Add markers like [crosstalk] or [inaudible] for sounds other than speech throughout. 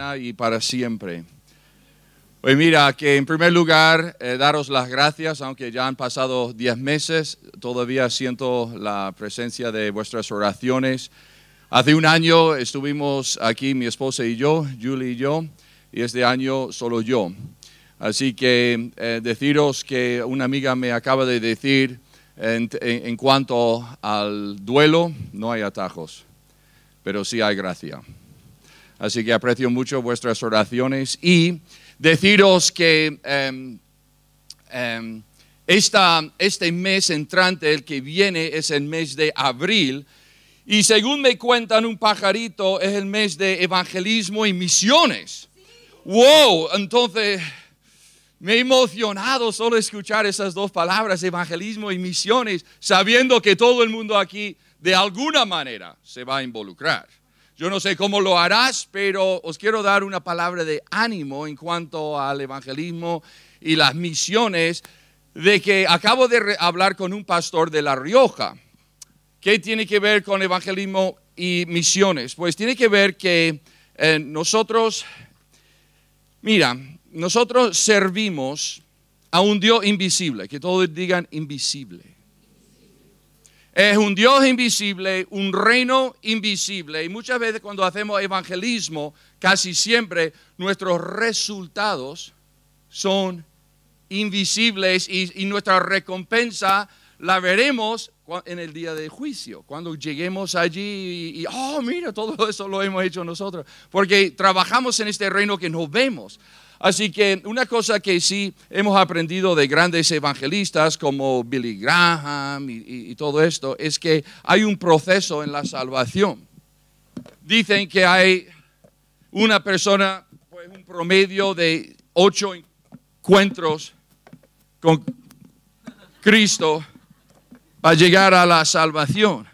mañana y para siempre. Pues mira, que en primer lugar, eh, daros las gracias, aunque ya han pasado diez meses, todavía siento la presencia de vuestras oraciones. Hace un año estuvimos aquí, mi esposa y yo, Julie y yo, y este año solo yo. Así que eh, deciros que una amiga me acaba de decir en cuanto al duelo, no hay atajos, pero sí hay gracia. Así que aprecio mucho vuestras oraciones y deciros que em, em, este mes entrante, el que viene, es el mes de abril. Y según me cuentan un pajarito, es el mes de evangelismo y misiones. ¡Wow! Entonces, me he emocionado solo escuchar esas dos palabras, evangelismo y misiones, sabiendo que todo el mundo aquí de alguna manera se va a involucrar. Yo no sé cómo lo harás, pero os quiero dar una palabra de ánimo en cuanto al evangelismo y las misiones, de que acabo de hablar con un pastor de La Rioja. ¿Qué tiene que ver con evangelismo y misiones? Pues tiene que ver que eh, nosotros, mira, nosotros servimos a un Dios invisible, que todos digan invisible. Es un Dios invisible, un reino invisible. Y muchas veces cuando hacemos evangelismo, casi siempre nuestros resultados son invisibles y, nuestra recompensa la veremos en el día de juicio, cuando lleguemos allí y, oh, mira, todo eso lo hemos hecho nosotros, porque trabajamos en este reino que no vemos. Así que una cosa que sí hemos aprendido de grandes evangelistas como Billy Graham y, todo esto es que hay un proceso en la salvación. Dicen que hay una persona, pues un promedio de ocho encuentros con Cristo para llegar a la salvación.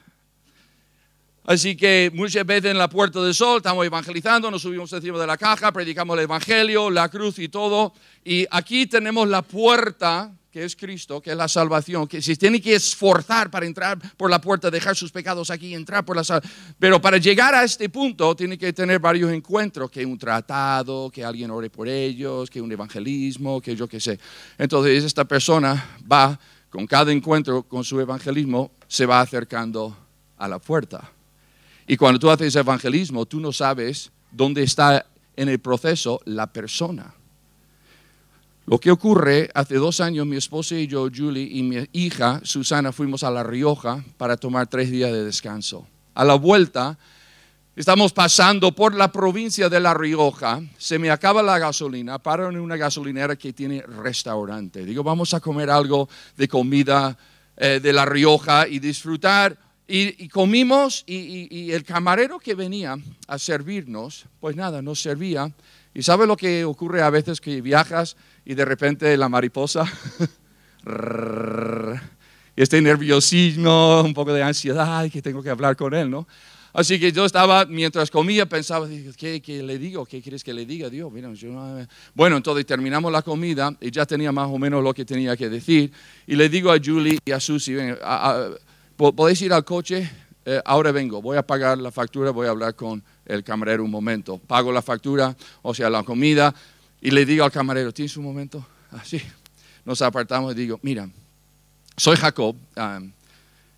Así que muchas veces en la Puerta del Sol estamos evangelizando, nos subimos encima de la caja, predicamos el Evangelio, la cruz y todo. Y aquí tenemos la puerta, que es Cristo, que es la salvación, que se tiene que esforzar para entrar por la puerta, dejar sus pecados aquí, entrar por la salvación. Pero para llegar a este punto tiene que tener varios encuentros, que un tratado, que alguien ore por ellos, que un evangelismo, que yo qué sé. Entonces esta persona va, con cada encuentro con su evangelismo, se va acercando a la puerta. Y cuando tú haces evangelismo, tú no sabes dónde está en el proceso la persona. Lo que ocurre, hace dos años mi esposa y yo, Julie, y mi hija, Susana, fuimos a La Rioja para tomar tres días de descanso. A la vuelta, estamos pasando por la provincia de La Rioja, se me acaba la gasolina, paro en una gasolinera que tiene restaurante. Digo, vamos a comer algo de comida eh, de La Rioja y disfrutar y, comimos y, el camarero que venía a servirnos, pues nada, nos servía. ¿Y sabe lo que ocurre a veces que viajas y de repente la mariposa? [laughs] y este nerviosismo, un poco de ansiedad, que tengo que hablar con él, ¿no? Así que yo estaba, mientras comía, pensaba, ¿qué, le digo? ¿Qué quieres que le diga? Dios, mira, Bueno, entonces terminamos la comida y ya tenía más o menos lo que tenía que decir. Y le digo a Julie y a Susie, a, podéis ir al coche, eh, ahora vengo, voy a pagar la factura, voy a hablar con el camarero un momento. Pago la factura, o sea, la comida, y le digo al camarero, ¿tienes un momento? Así. Ah, Nos apartamos y digo, mira, soy Jacob,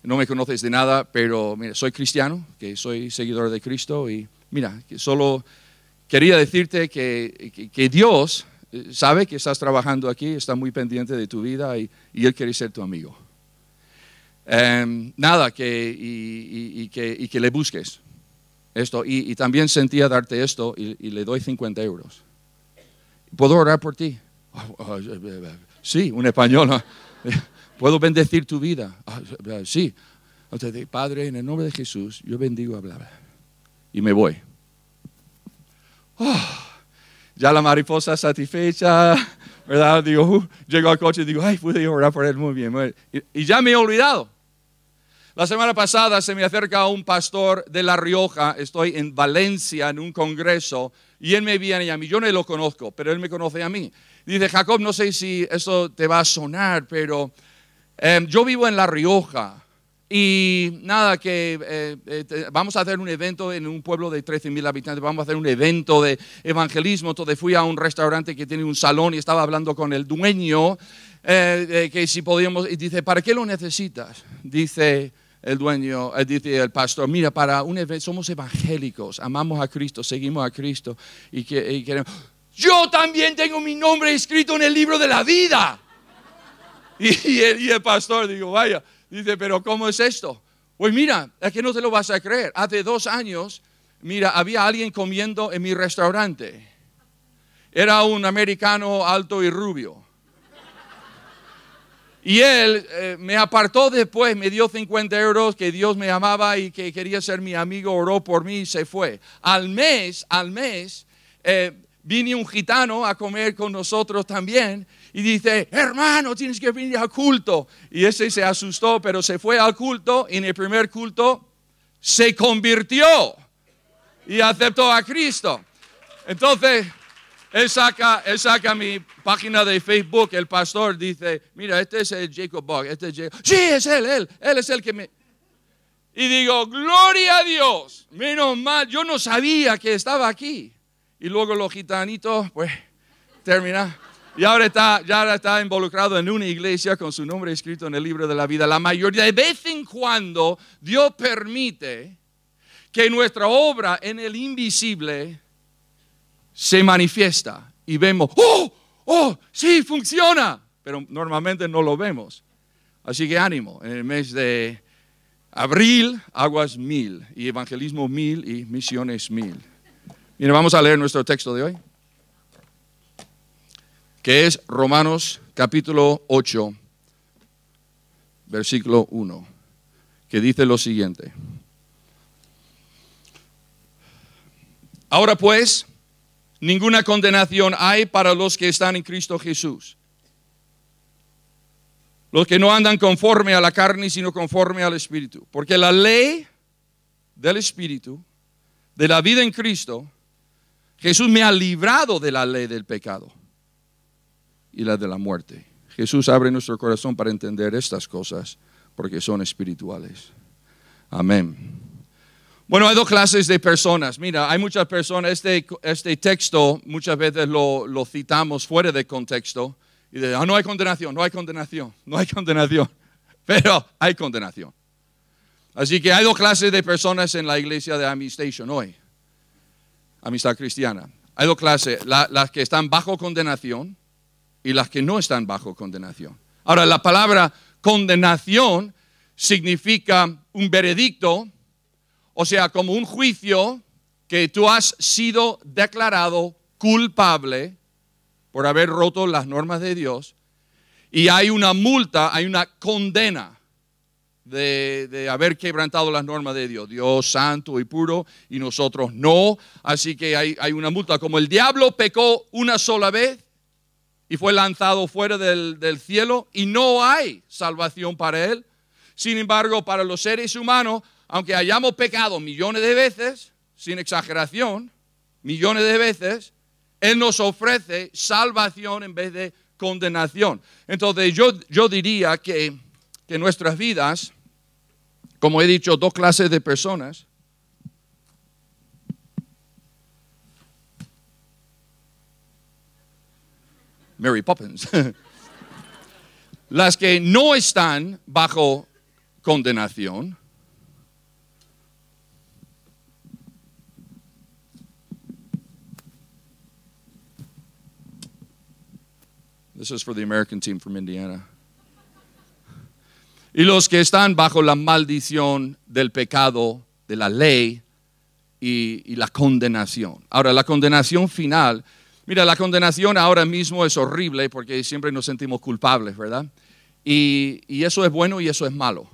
no me conoces de nada, pero mira, soy cristiano, que soy seguidor de Cristo, y mira, solo quería decirte que, que, Dios eh, sabe que estás trabajando aquí, está muy pendiente de tu vida y Él quiere ser tu amigo. Em, nada, que, y, que, le busques esto. Y, también sentía darte esto y, le doy 50 euros. ¿Puedo orar por ti? Sí, un español. ¿Puedo bendecir tu vida? Sí. Entonces, Padre, en el nombre de Jesús, yo bendigo a hablar. Y me voy. Oh, ya la mariposa satisfecha, ¿verdad? Digo, uh, llego al coche y digo, ay, pude orar por él muy bien. y ya me he olvidado. La semana pasada se me acerca un pastor de La Rioja, estoy en Valencia en un congreso y él me viene a mí, yo no lo conozco, pero él me conoce a mí. Dice, Jacob, no sé si eso te va a sonar, pero em, yo vivo en La Rioja Y nada, que eh, eh, vamos a hacer un evento en un pueblo de 13 mil habitantes, vamos a hacer un evento de evangelismo. Entonces fui a un restaurante que tiene un salón y estaba hablando con el dueño, eh, que si podíamos, y dice, ¿para qué lo necesitas? Dice el dueño, dice el pastor, mira, para un evento, somos evangélicos, amamos a Cristo, seguimos a Cristo y, que, queremos... Yo también tengo mi nombre escrito en el libro de la vida. [laughs] Y, el, pastor, digo, vaya, dice, pero ¿cómo es esto? Pues mira, es que no te lo vas a creer. Hace dos años, mira, había alguien comiendo en mi restaurante. Era un americano alto y rubio. Y él eh, me apartó después, me dio 50 euros, que Dios me amaba y que quería ser mi amigo, oró por mí y se fue. Al mes, al mes, eh, vine un gitano a comer con nosotros también y dice, hermano, tienes que venir al culto. Y ese se asustó, pero se fue al culto y en el primer culto se convirtió y aceptó a Cristo. Entonces, él saca, él saca mi página de Facebook, el pastor dice, mira, este es el Jacob Bog, este es Jacob. Sí, es él, él, él es el que me... Y digo, gloria a Dios, menos mal, yo no sabía que estaba aquí. Y luego los gitanitos, pues, termina. Y ahora está, ya está involucrado en una iglesia con su nombre escrito en el libro de la vida. La mayoría, de vez en cuando, Dios permite que nuestra obra en el invisible se manifiesta y vemos, oh, oh, sí, funciona, pero normalmente no lo vemos. Así que ánimo, en el mes de abril, aguas mil, y evangelismo mil y misiones mil. Mira, vamos a leer nuestro texto de hoy, que es Romanos capítulo 8, versículo 1, que dice lo siguiente. Ahora pues, ninguna condenación hay para los que están en Cristo Jesús. Los que no andan conforme a la carne, sino conforme al Espíritu. Porque la ley del Espíritu, de la vida en Cristo, Jesús me ha librado de la ley del pecado y la de la muerte. Jesús abre nuestro corazón para entender estas cosas porque son espirituales. Amén. Bueno, hay dos clases de personas. Mira, hay muchas personas, este, este texto muchas veces lo, citamos fuera de contexto y de, ah, no hay condenación, no hay condenación, no hay condenación, [laughs] pero hay condenación. Así que hay dos clases de personas en la iglesia de Amistation hoy amistad cristiana. Hay dos clases, las que están bajo condenación y las que no están bajo condenación. Ahora, la palabra condenación significa un veredicto, o sea, como un juicio que tú has sido declarado culpable por haber roto las normas de Dios y hay una multa, hay una condena de, haber quebrantado las normas de Dios. Dios santo y puro y nosotros no. Así que hay, una multa. Como el diablo pecó una sola vez y fue lanzado fuera del, del cielo y no hay salvación para él. Sin embargo, para los seres humanos, aunque hayamos pecado millones de veces, sin exageración, millones de veces, Él nos ofrece salvación en vez de condenación. Entonces yo, yo diría que, que nuestras vidas como he dicho, dos clases de personas. Mary Poppins. [laughs] Las que no están bajo condenación. This is for the American team from Indiana y los que están bajo la maldición del pecado, de la ley y, la condenación. Ahora, la condenación final, mira, la condenación ahora mismo es horrible porque siempre nos sentimos culpables, ¿verdad? Y, y eso es bueno y eso es malo.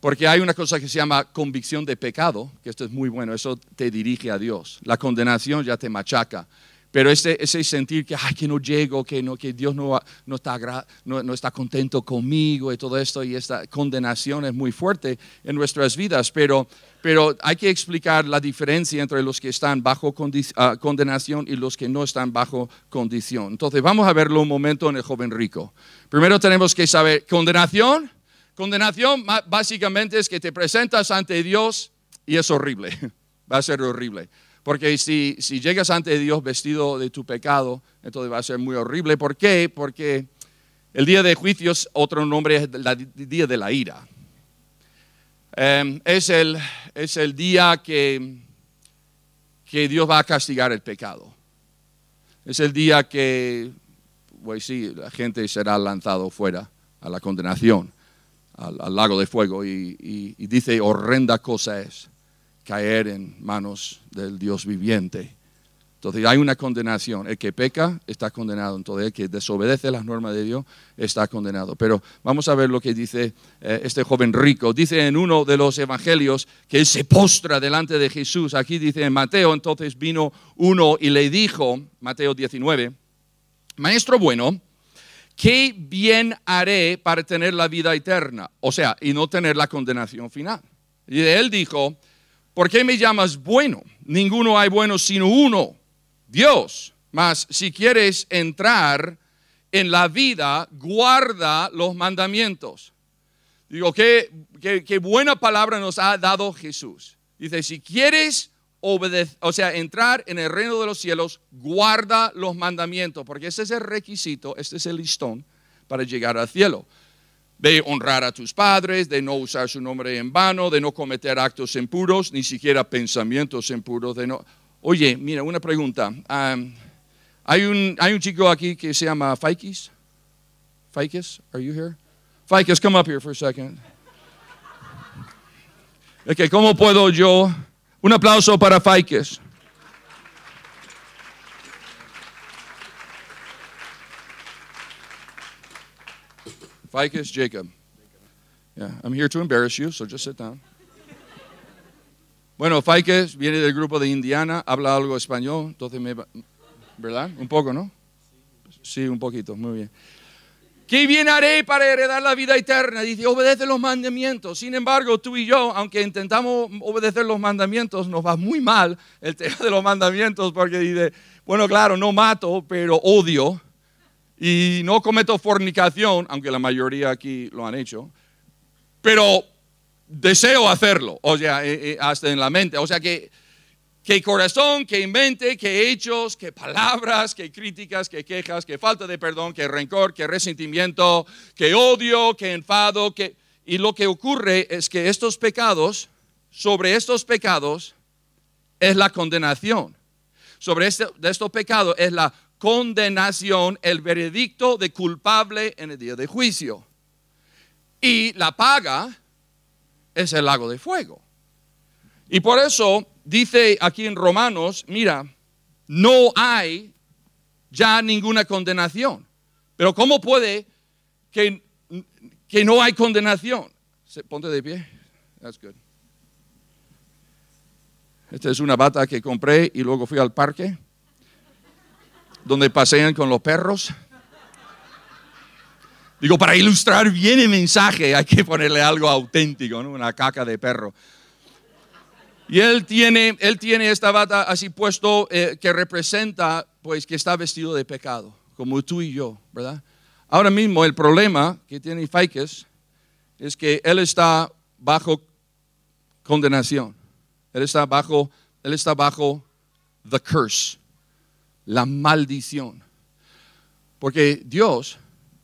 Porque hay una cosa que se llama convicción de pecado, que esto es muy bueno, eso te dirige a Dios. La condenación ya te machaca. Pero ese, ese sentir que, ay, que no llego, que, no, que Dios no, no, está, no, está contento conmigo y todo esto, y esta condenación es muy fuerte en nuestras vidas. Pero, pero hay que explicar la diferencia entre los que están bajo ah, condenación y los que no están bajo condición. Entonces, vamos a verlo un momento en el joven rico. Primero tenemos que saber, condenación, condenación básicamente es que te presentas ante Dios y es horrible, [laughs] va a ser horrible. Porque si, si llegas ante Dios vestido de tu pecado, entonces va a ser muy horrible. ¿Por qué? Porque el día de juicios, otro nombre es el día de la ira. Em, es, el, es el día que, que Dios va a castigar el pecado. Es el día que, pues sí, la gente será lanzado fuera a la condenación, al, lago de fuego. y, dice, horrenda cosa es caer en manos del Dios viviente. Entonces hay una condenación. El que peca está condenado. Entonces el que desobedece las normas de Dios está condenado. Pero vamos a ver lo que dice eh, este joven rico. Dice en uno de los evangelios que él se postra delante de Jesús. Aquí dice en Mateo, entonces vino uno y le dijo, Mateo 19, Maestro bueno, ¿qué bien haré para tener la vida eterna? O sea, y no tener la condenación final. Y él dijo, ¿por qué me llamas bueno? Ninguno hay bueno sino uno, Dios. Mas si quieres entrar en la vida, guarda los mandamientos. Digo, qué, qué, buena palabra nos ha dado Jesús. Dice, si quieres obedecer, o sea, entrar en el reino de los cielos, guarda los mandamientos, porque ese es el requisito, este es el listón para llegar al cielo de honrar a tus padres, de no usar su nombre en vano, de no cometer actos impuros, ni siquiera pensamientos impuros. De no... Oye, mira, una pregunta. hay, un, hay un chico aquí que se llama Faikis. Faikis, are you here? Faikis, come up here for a second. ¿cómo puedo yo? Un aplauso para Faikis. Ficus Jacob. Yeah, I'm here to embarrass you, so just sit down. Bueno, Ficus viene del grupo de Indiana, habla algo español, entonces me, ¿verdad? Un poco, ¿no? Sí, un poquito, muy bien. ¿Qué bien haré para heredar la vida eterna? Dice, obedece los mandamientos. Sin embargo, tú y yo, aunque intentamos obedecer los mandamientos, nos va muy mal el tema de los mandamientos porque dice, bueno, claro, no mato, pero odio y no cometo fornicación, aunque la mayoría aquí lo han hecho, pero deseo hacerlo, o sea, eh, eh, hasta en la mente, o sea que, que corazón, que mente, que hechos, que palabras, que críticas, que quejas, que falta de perdón, que rencor, que resentimiento, que odio, que enfado, que... Y lo que ocurre es que estos pecados, sobre estos pecados, es la condenación. Sobre este, de estos pecados es la condenación, el veredicto de culpable en el día de juicio. Y la paga es el lago de fuego. Y por eso dice aquí en Romanos, mira, no hay ya ninguna condenación. Pero ¿cómo puede que, que no hay condenación? Ponte de pie. That's good. Esta es una bata que compré y luego fui al parque donde pasean con los perros. Digo, para ilustrar bien el mensaje hay que ponerle algo auténtico, una caca de perro. Y él tiene, él tiene esta bata así puesto eh, que representa, pues, que está vestido de pecado, como tú y yo, ¿verdad? Ahora mismo el problema que tiene Faikes es que él está bajo condenación. Él está bajo, él está bajo the curse la maldición. Porque Dios,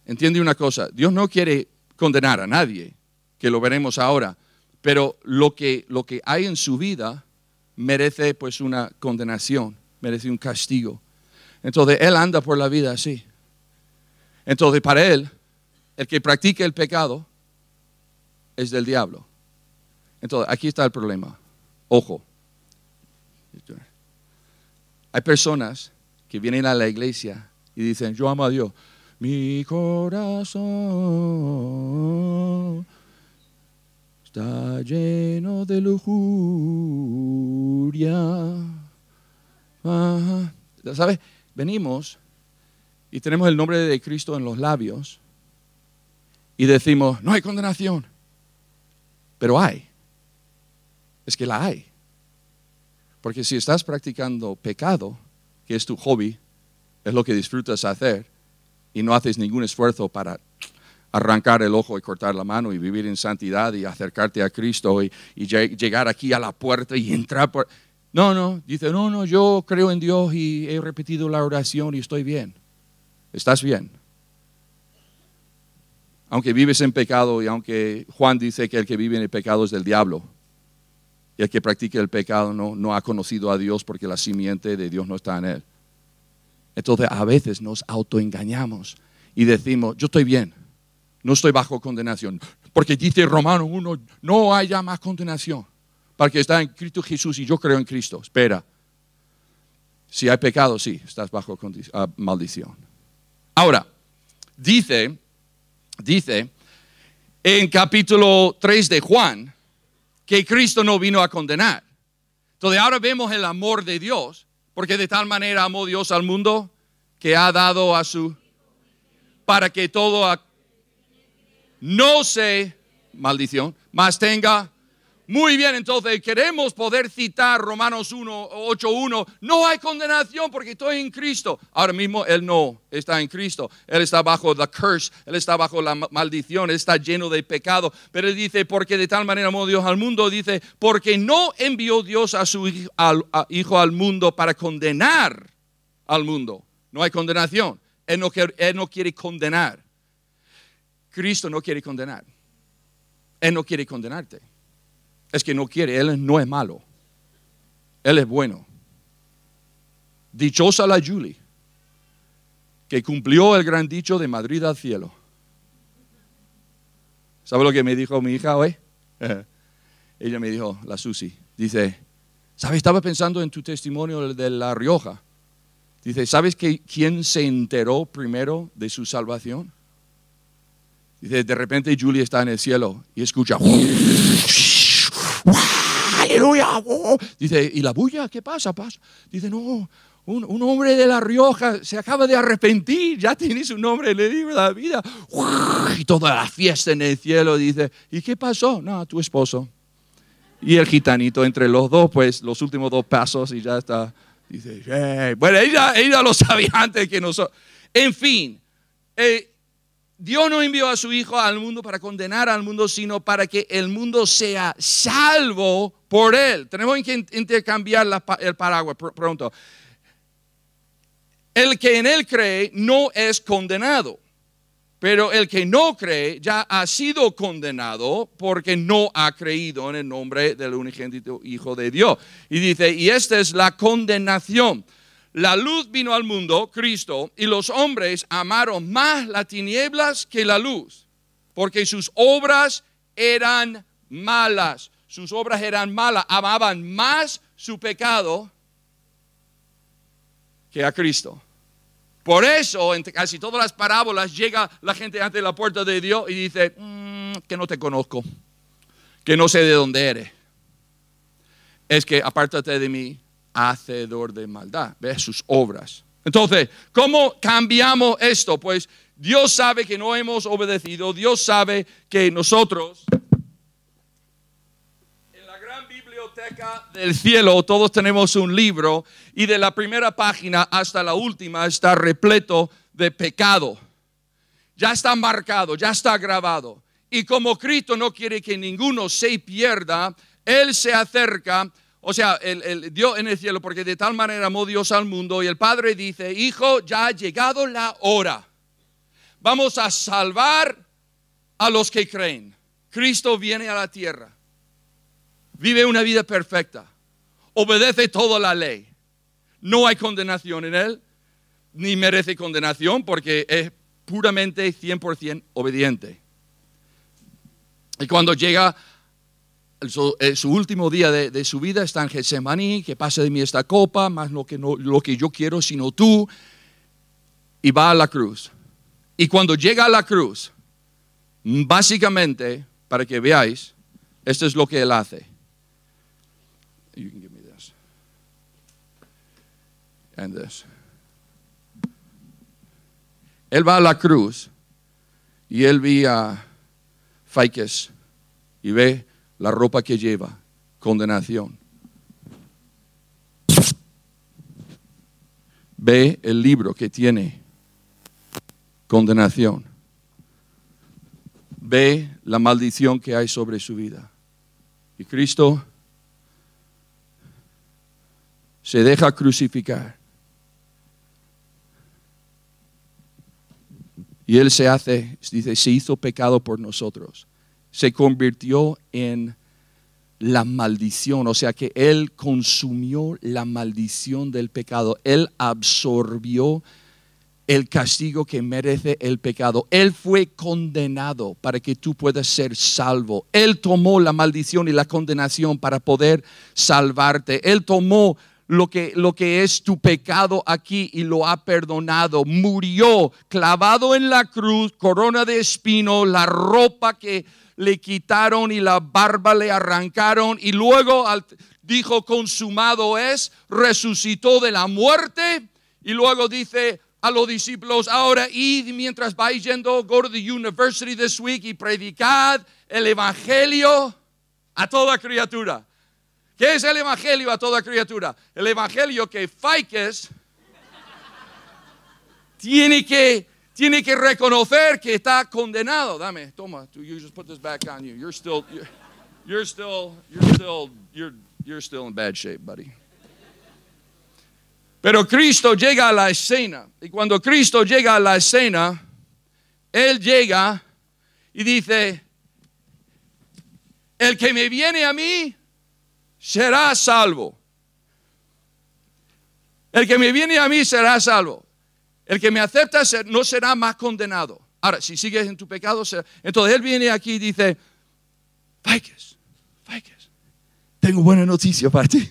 entiende una cosa, Dios no quiere condenar a nadie, que lo veremos ahora, pero lo que, lo que hay en su vida merece pues una condenación, merece un castigo. Entonces Él anda por la vida así. Entonces para Él, el que practica el pecado es del diablo. Entonces aquí está el problema. Ojo. Hay personas que vienen a la iglesia y dicen, yo amo a Dios. Mi corazón está lleno de lujuria. ¿Sabes? Venimos y tenemos el nombre de Cristo en los labios y decimos, no hay condenación, pero hay. Es que la hay. Porque si estás practicando pecado, que es tu hobby, es lo que disfrutas hacer y no haces ningún esfuerzo para arrancar el ojo y cortar la mano y vivir en santidad y acercarte a Cristo y, llegar aquí a la puerta y entrar por... No, no, dice, no, no, yo creo en Dios y he repetido la oración y estoy bien. Estás bien. Aunque vives en pecado y aunque Juan dice que el que vive en el pecado es del diablo y el que practica el pecado no, no ha conocido a Dios porque la simiente de Dios no está en él. Entonces a veces nos autoengañamos y decimos, yo estoy bien, no estoy bajo condenación. Porque dice Romano 1, no haya más condenación para que está en Cristo Jesús y yo creo en Cristo. Espera, si hay pecado, sí, estás bajo ah, maldición. Ahora, dice, dice en capítulo 3 de Juan que Cristo no vino a condenar. Entonces ahora vemos el amor de Dios porque de tal manera amó Dios al mundo que ha dado a su... para que todo no se, maldición, más tenga muy bien, entonces queremos poder citar Romanos 1, 8, 1. No hay condenación porque estoy en Cristo. Ahora mismo Él no está en Cristo. Él está bajo la curse, Él está bajo la maldición, Él está lleno de pecado. Pero Él dice, porque de tal manera amó Dios al mundo, dice, porque no envió Dios a su hijo al, mundo para condenar al mundo. No hay condenación. Él no quiere condenar. Cristo no quiere condenar. Él no quiere condenarte es que no quiere, Él no es malo. Él es bueno. Dichosa la Julie, que cumplió el gran dicho de Madrid al cielo. ¿Sabe lo que me dijo mi hija hoy? [laughs] Ella me dijo, la Susi, dice, ¿sabes? Estaba pensando en tu testimonio de La Rioja. Dice, ¿sabes que quién se enteró primero de su salvación? Dice, de repente Julie está en el cielo y escucha. Aleluya. Dice, ¿y la bulla? ¿Qué pasa? pasa? Dice, no, un, hombre de La Rioja se acaba de arrepentir, ya tiene su nombre en el la vida. Y toda la fiesta en el cielo, dice, ¿y qué pasó? No, tu esposo. Y el gitanito entre los dos, pues los últimos dos pasos y ya está. Dice, bueno, ella, ella lo sabía antes que nosotros. En fin, eh, Dios no envió a su Hijo al mundo para condenar al mundo, sino para que el mundo sea salvo por Él. Tenemos que intercambiar el paraguas pronto. El que en Él cree no es condenado, pero el que no cree ya ha sido condenado porque no ha creído en el nombre del unigénito Hijo de Dios. Y dice, y esta es la condenación la luz vino al mundo, Cristo, y los hombres amaron más las tinieblas que la luz, porque sus obras eran malas. Sus obras eran malas, amaban más su pecado que a Cristo. Por eso, en casi todas las parábolas, llega la gente ante la puerta de Dios y dice, mm, que no te conozco, que no sé de dónde eres. Es que apártate de mí, hacedor de maldad. Ve sus obras. Entonces, ¿cómo cambiamos esto? Pues Dios sabe que no hemos obedecido. Dios sabe que nosotros, en la gran biblioteca del cielo, todos tenemos un libro y de la primera página hasta la última está repleto de pecado. Ya está marcado, ya está grabado. Y como Cristo no quiere que ninguno se pierda, Él se acerca o sea, el, Dios en el cielo, porque de tal manera amó Dios al mundo y el Padre dice, hijo, ya ha llegado la hora. Vamos a salvar a los que creen. Cristo viene a la tierra. Vive una vida perfecta. Obedece toda la ley. No hay condenación en él, ni merece condenación porque es puramente 100% obediente. Y cuando llega eh, su, último día de, su vida está en Getsemaní, que pase de mí esta copa, más lo que, no, lo que yo quiero, sino tú, y va a la cruz. Y cuando llega a la cruz, básicamente, para que veáis, esto es lo que él hace. Él va a la cruz y él ve a Faikes y ve la ropa que lleva, condenación. Ve el libro que tiene condenación. ve la maldición que hay sobre su vida. Y Cristo se deja crucificar. Y Él se hace, dice, se hizo pecado por nosotros. Se convirtió en la maldición, o sea que Él consumió la maldición del pecado. Él absorbió el castigo que merece el pecado. Él fue condenado para que tú puedas ser salvo. Él tomó la maldición y la condenación para poder salvarte. Él tomó lo que, lo que es tu pecado aquí y lo ha perdonado. Murió clavado en la cruz, corona de espino, la ropa que le quitaron y la barba le arrancaron y luego dijo consumado es, resucitó de la muerte y luego dice a los discípulos, ahora id mientras vais yendo, go to the university this week y predicad el evangelio a toda criatura. ¿Qué es el evangelio a toda criatura? El evangelio que Faikes tiene que tiene que reconocer que está condenado. Dame, toma, you just put this back on you. You're still you're, you're still you're still you're you're still in bad shape, buddy. Pero Cristo llega a la escena. Y cuando Cristo llega a la escena, Él llega y dice, el que me viene a mí será salvo. El que me viene a mí será salvo. El que me acepta no será más condenado. Ahora, si sigues en tu pecado, entonces Él viene aquí y dice, Faikes, Faikes, tengo buena noticia para ti.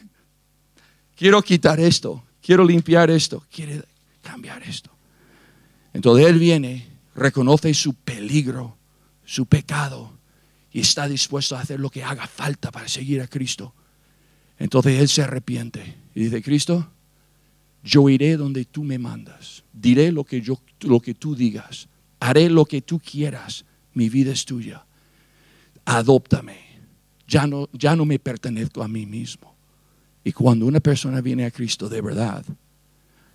Quiero quitar esto quiero limpiar esto, quiere cambiar esto. Entonces Él viene, reconoce su peligro, su pecado, y está dispuesto a hacer lo que haga falta para seguir a Cristo. Entonces Él se arrepiente y dice, Cristo, yo iré donde tú me mandas, diré lo que, yo, lo que tú digas, haré lo que tú quieras, mi vida es tuya, adóptame, ya no, ya no me pertenezco a mí mismo. Y cuando una persona viene a Cristo de verdad,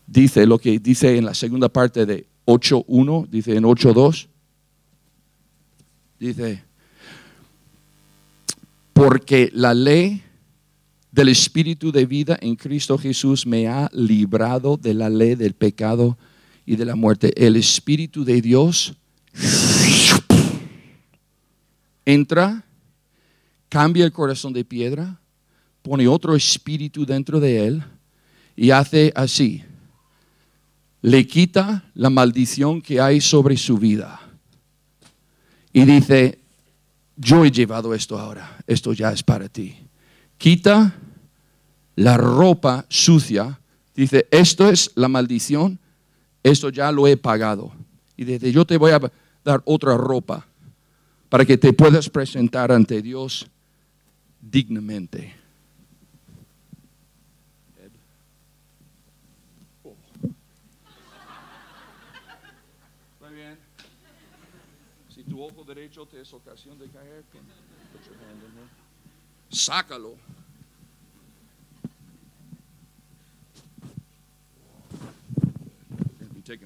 dice lo que dice en la segunda parte de 8.1, dice en 8.2, dice, porque la ley del Espíritu de vida en Cristo Jesús me ha librado de la ley del pecado y de la muerte. El Espíritu de Dios entra, cambia el corazón de piedra pone otro espíritu dentro de él y hace así. Le quita la maldición que hay sobre su vida. Y dice, yo he llevado esto ahora, esto ya es para ti. Quita la ropa sucia, dice, esto es la maldición, esto ya lo he pagado. Y dice, yo te voy a dar otra ropa para que te puedas presentar ante Dios dignamente. derecho te es ocasión de caer, put your hand in there. Sácalo.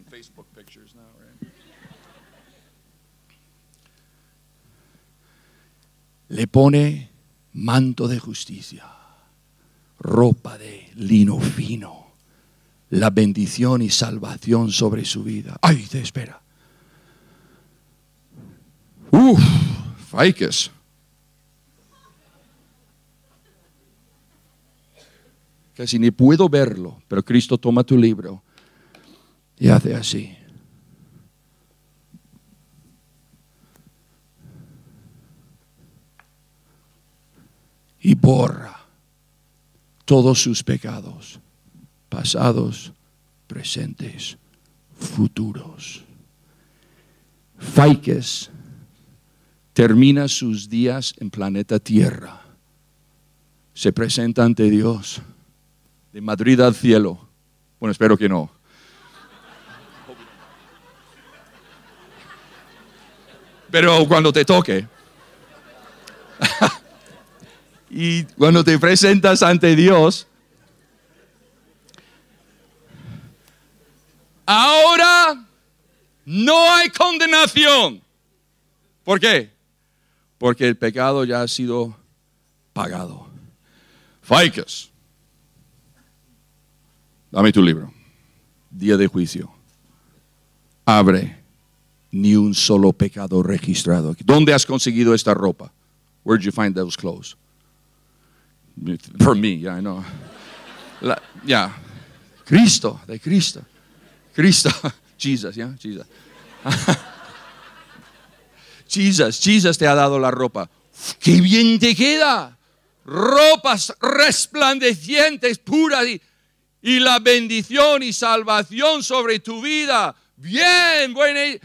Facebook? Le pone manto de justicia, ropa de lino fino, la bendición y salvación sobre su vida. Ay, te espera. Uf, Faikes. Casi ni puedo verlo, pero Cristo toma tu libro y hace así. Y borra todos sus pecados, pasados, presentes, futuros. Faikes termina sus días en planeta Tierra. Se presenta ante Dios de Madrid al cielo. Bueno, espero que no. Pero cuando te toque. [laughs] y cuando te presentas ante Dios, ahora no hay condenación ¿Por qué? Porque el pecado ya ha sido pagado. Ficus. Dame tu libro. Día de juicio. Abre. Ni un solo pecado registrado. ¿Dónde has conseguido esta ropa? Where did you find those clothes? For me, yeah, I know. Yeah. Cristo, de Cristo. Cristo. [laughs] Jesus, yeah, Jesus. [laughs] Jesus, Jesus te ha dado la ropa. ¡Qué bien te queda! Ropas resplandecientes, puras y, y la bendición y salvación sobre tu vida. Bien, buen,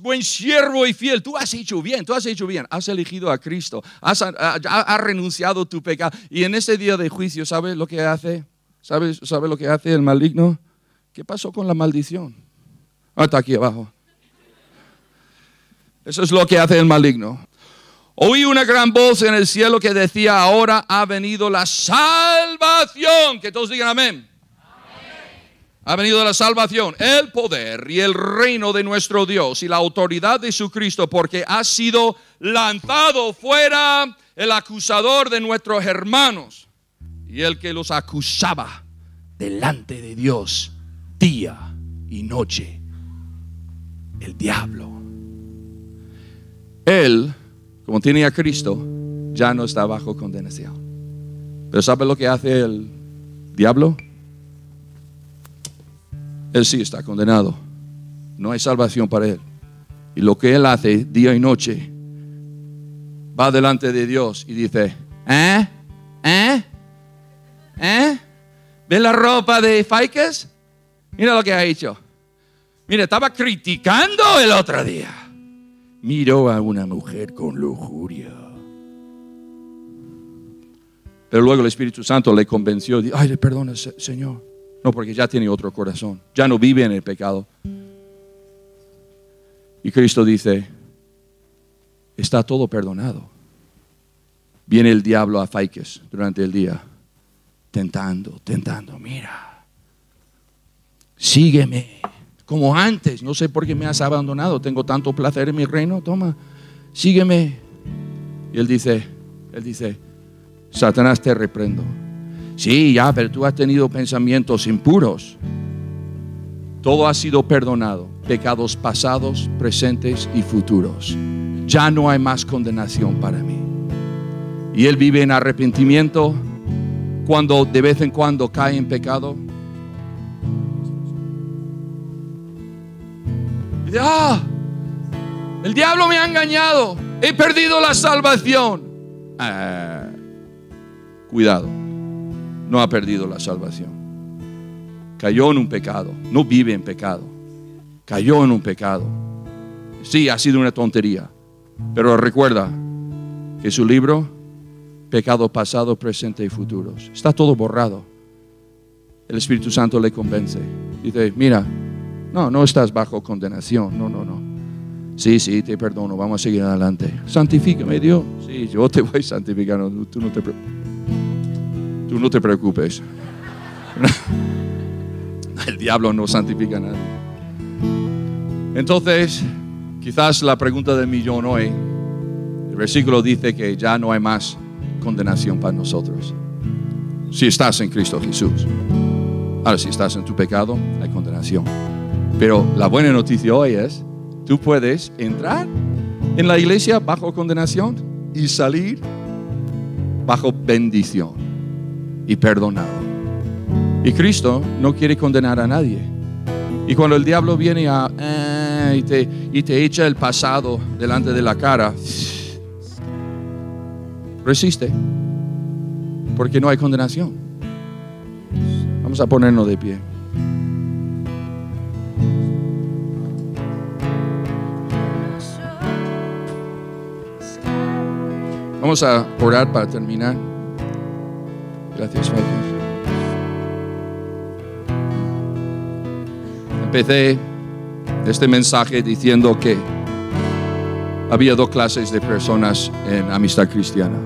buen siervo y fiel. Tú has hecho bien, tú has hecho bien. Has elegido a Cristo, has, renunciado tu pecado. Y en ese día de juicio, ¿sabes lo que hace? ¿Sabes, ¿Sabe lo que hace el maligno? ¿Qué pasó con la maldición? Hasta aquí abajo. Eso es lo que hace el maligno. Oí una gran voz en el cielo que decía, ahora ha venido la salvación. Que todos digan amén. Ha venido la salvación, el poder y el reino de nuestro Dios y la autoridad de su Cristo, porque ha sido lanzado fuera el acusador de nuestros hermanos y el que los acusaba delante de Dios día y noche, el diablo. Él, como tiene a Cristo, ya no está bajo condenación. Pero ¿sabe lo que hace el diablo? Él sí está condenado. No hay salvación para él. Y lo que él hace día y noche, va delante de Dios y dice, ¿eh? ¿eh? ¿eh? ¿Ve la ropa de Faikes? Mira lo que ha hecho. Mira, estaba criticando el otro día. Miró a una mujer con lujuria. Pero luego el Espíritu Santo le convenció. Ay, le perdona, Señor. No, porque ya tiene otro corazón. Ya no vive en el pecado. Y Cristo dice, está todo perdonado. Viene el diablo a Faikes durante el día, tentando, tentando, mira, sígueme, como antes, no sé por qué me has abandonado, tengo tanto placer en mi reino, toma, sígueme. Y él dice, él dice, Satanás te reprendo Sí, ya, pero tú has tenido pensamientos impuros. Todo ha sido perdonado, pecados pasados, presentes y futuros. Ya no hay más condenación para mí. Y él vive en arrepentimiento cuando de vez en cuando cae en pecado. ah, el diablo me ha engañado, he perdido la salvación. Ah, cuidado no ha perdido la salvación. Cayó en un pecado, no vive en pecado. Cayó en un pecado. Sí, ha sido una tontería, pero recuerda que su libro, pecado pasado, presente y futuros, está todo borrado. El Espíritu Santo le convence. Dice, mira, no, no estás bajo condenación, no, no, no. Sí, sí, te perdono, vamos a seguir adelante. Santifícame, Dios. Sí, yo te voy a santificar, tú no te preocupes. Tú no te preocupes. [laughs] El diablo no santifica a nadie. Entonces, quizás la pregunta del millón hoy, el versículo dice que ya no hay más condenación para nosotros. Si estás en Cristo Jesús. Ahora, si estás en tu pecado, hay condenación. Pero la buena noticia hoy es, tú puedes entrar en la iglesia bajo condenación y salir bajo bendición y perdonado. Y Cristo no quiere condenar a nadie. Y cuando el diablo viene a, eh, y, te, y te echa el pasado delante de la cara, resiste, porque no hay condenación. Vamos a ponernos de pie. Vamos a orar para terminar. Gracias, Padre. Empecé este mensaje diciendo que había dos clases de personas en amistad cristiana.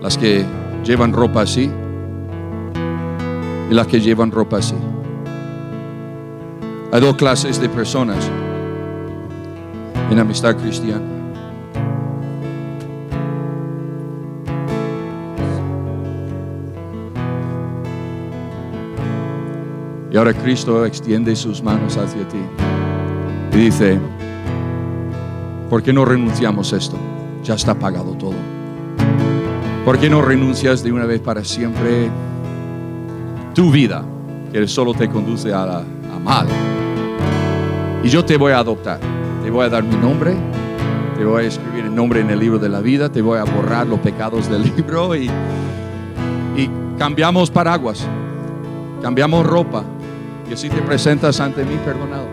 Las que llevan ropa así y las que llevan ropa así. Hay dos clases de personas en amistad cristiana. Y ahora Cristo extiende sus manos hacia ti y dice, ¿por qué no renunciamos a esto? Ya está pagado todo. ¿Por qué no renuncias de una vez para siempre tu vida, que solo te conduce a, a mal? Y yo te voy a adoptar, te voy a dar mi nombre, te voy a escribir el nombre en el libro de la vida, te voy a borrar los pecados del [laughs] libro y, y cambiamos paraguas, cambiamos ropa y así te presentas ante mí perdonado,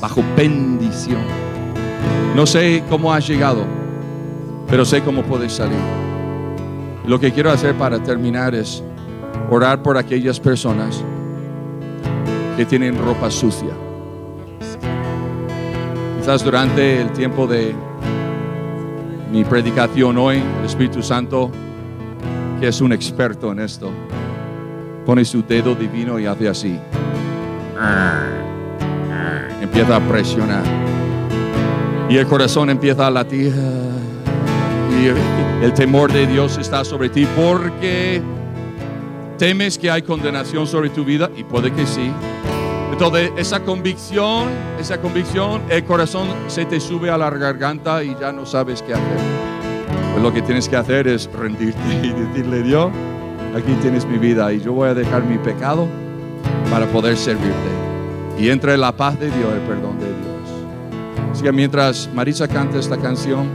bajo bendición. No sé cómo has llegado, pero sé cómo puedes salir. Lo que quiero hacer para terminar es orar por aquellas personas que tienen ropa sucia. Quizás durante el tiempo de mi predicación hoy, el Espíritu Santo, que es un experto en esto, pone su dedo divino y hace así. Empieza a presionar. Y el corazón empieza a latir y el temor de Dios está sobre ti porque temes que hay condenación sobre tu vida y puede que sí. Entonces esa convicción, esa convicción, el corazón se te sube a la garganta y ya no sabes qué hacer. Pues lo que tienes que hacer es rendirte [laughs] y decirle, Dios, aquí tienes mi vida y yo voy a dejar mi pecado para poder servirte. Y entre la paz de Dios, el perdón de Dios. Así que mientras Marisa canta esta canción,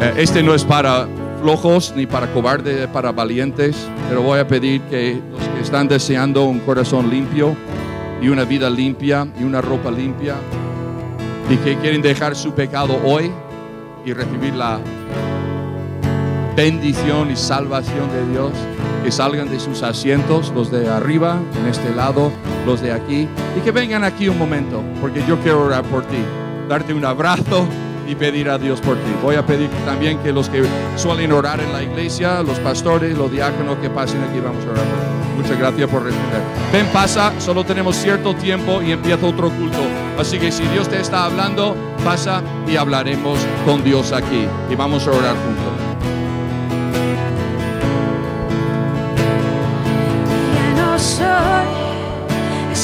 eh, este no es para flojos ni para cobardes, para valientes, pero voy a pedir que los que están deseando un corazón limpio y una vida limpia y una ropa limpia y que quieren dejar su pecado hoy y recibir la bendición y salvación de Dios, que salgan de sus asientos, los de arriba, en este lado, los de aquí, y que vengan aquí un momento, porque yo quiero orar por ti, darte un abrazo y pedir a Dios por ti. Voy a pedir también que los que suelen orar en la iglesia, los pastores, los diáconos que pasen aquí, vamos a orar por ti. Muchas gracias por responder. Ven, pasa, solo tenemos cierto tiempo y empieza otro culto. Así que si Dios te está hablando, pasa y hablaremos con Dios aquí. Y vamos a orar juntos.